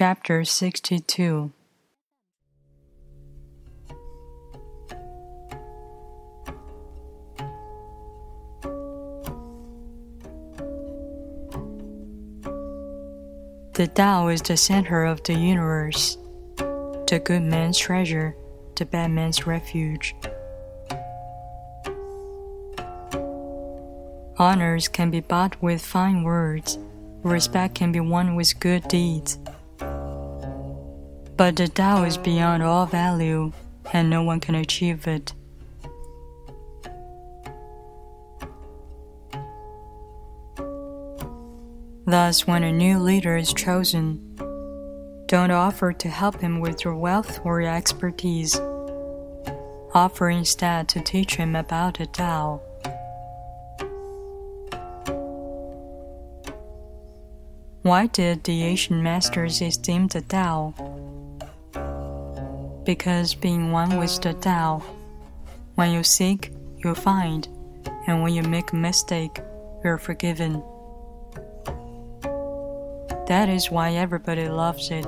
Chapter 62 The Tao is the center of the universe, the good man's treasure, the bad man's refuge. Honors can be bought with fine words, respect can be won with good deeds. But the Tao is beyond all value, and no one can achieve it. Thus, when a new leader is chosen, don't offer to help him with your wealth or your expertise. Offer instead to teach him about the Tao. Why did the Asian masters esteem the Tao? Because being one with the Tao, when you seek, you find, and when you make a mistake, you're forgiven. That is why everybody loves it.